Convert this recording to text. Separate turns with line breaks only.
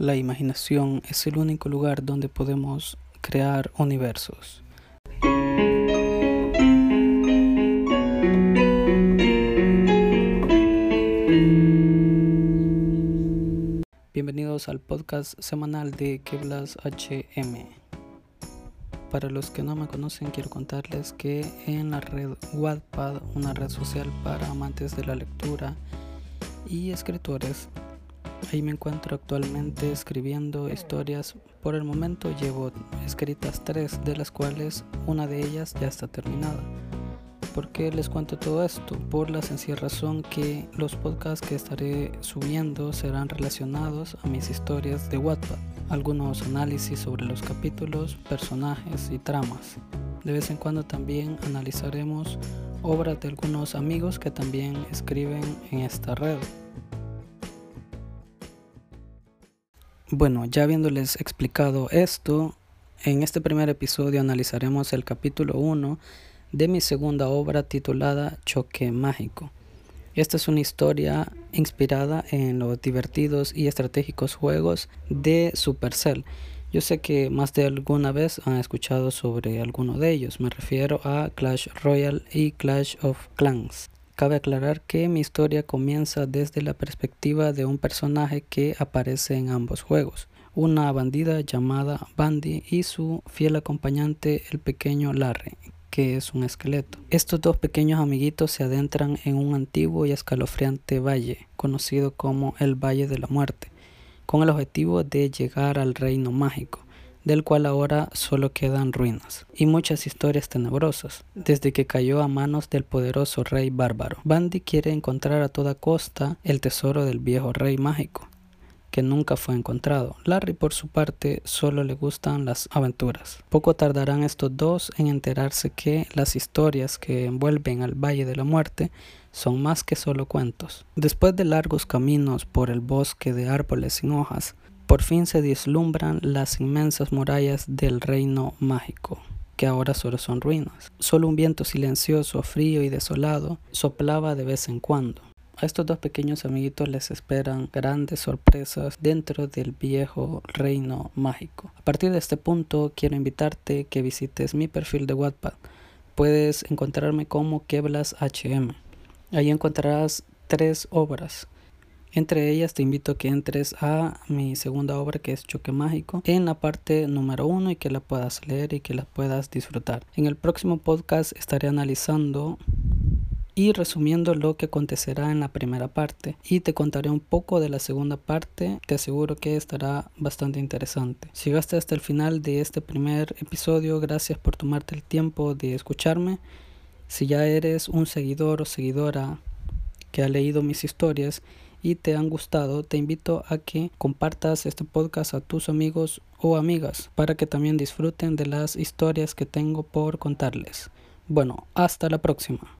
La imaginación es el único lugar donde podemos crear universos. Bienvenidos al podcast semanal de Keblas HM. Para los que no me conocen, quiero contarles que en la red Wattpad, una red social para amantes de la lectura y escritores, Ahí me encuentro actualmente escribiendo historias. Por el momento llevo escritas tres, de las cuales una de ellas ya está terminada. ¿Por qué les cuento todo esto? Por la sencilla razón que los podcasts que estaré subiendo serán relacionados a mis historias de Wattpad. Algunos análisis sobre los capítulos, personajes y tramas. De vez en cuando también analizaremos obras de algunos amigos que también escriben en esta red. Bueno, ya habiéndoles explicado esto, en este primer episodio analizaremos el capítulo 1 de mi segunda obra titulada Choque Mágico. Esta es una historia inspirada en los divertidos y estratégicos juegos de Supercell. Yo sé que más de alguna vez han escuchado sobre alguno de ellos. Me refiero a Clash Royale y Clash of Clans. Cabe aclarar que mi historia comienza desde la perspectiva de un personaje que aparece en ambos juegos, una bandida llamada Bandy y su fiel acompañante el pequeño Larry, que es un esqueleto. Estos dos pequeños amiguitos se adentran en un antiguo y escalofriante valle, conocido como el Valle de la Muerte, con el objetivo de llegar al reino mágico del cual ahora solo quedan ruinas, y muchas historias tenebrosas, desde que cayó a manos del poderoso rey bárbaro. Bandy quiere encontrar a toda costa el tesoro del viejo rey mágico, que nunca fue encontrado. Larry, por su parte, solo le gustan las aventuras. Poco tardarán estos dos en enterarse que las historias que envuelven al Valle de la Muerte son más que solo cuentos. Después de largos caminos por el bosque de árboles sin hojas, por fin se vislumbran las inmensas murallas del reino mágico, que ahora solo son ruinas. Solo un viento silencioso, frío y desolado soplaba de vez en cuando. A estos dos pequeños amiguitos les esperan grandes sorpresas dentro del viejo reino mágico. A partir de este punto quiero invitarte que visites mi perfil de Wattpad. Puedes encontrarme como Keblas HM. Ahí encontrarás tres obras entre ellas te invito a que entres a mi segunda obra que es Choque Mágico en la parte número uno y que la puedas leer y que la puedas disfrutar. En el próximo podcast estaré analizando y resumiendo lo que acontecerá en la primera parte y te contaré un poco de la segunda parte. Te aseguro que estará bastante interesante. Si llegaste hasta el final de este primer episodio gracias por tomarte el tiempo de escucharme. Si ya eres un seguidor o seguidora que ha leído mis historias y te han gustado, te invito a que compartas este podcast a tus amigos o amigas para que también disfruten de las historias que tengo por contarles. Bueno, hasta la próxima.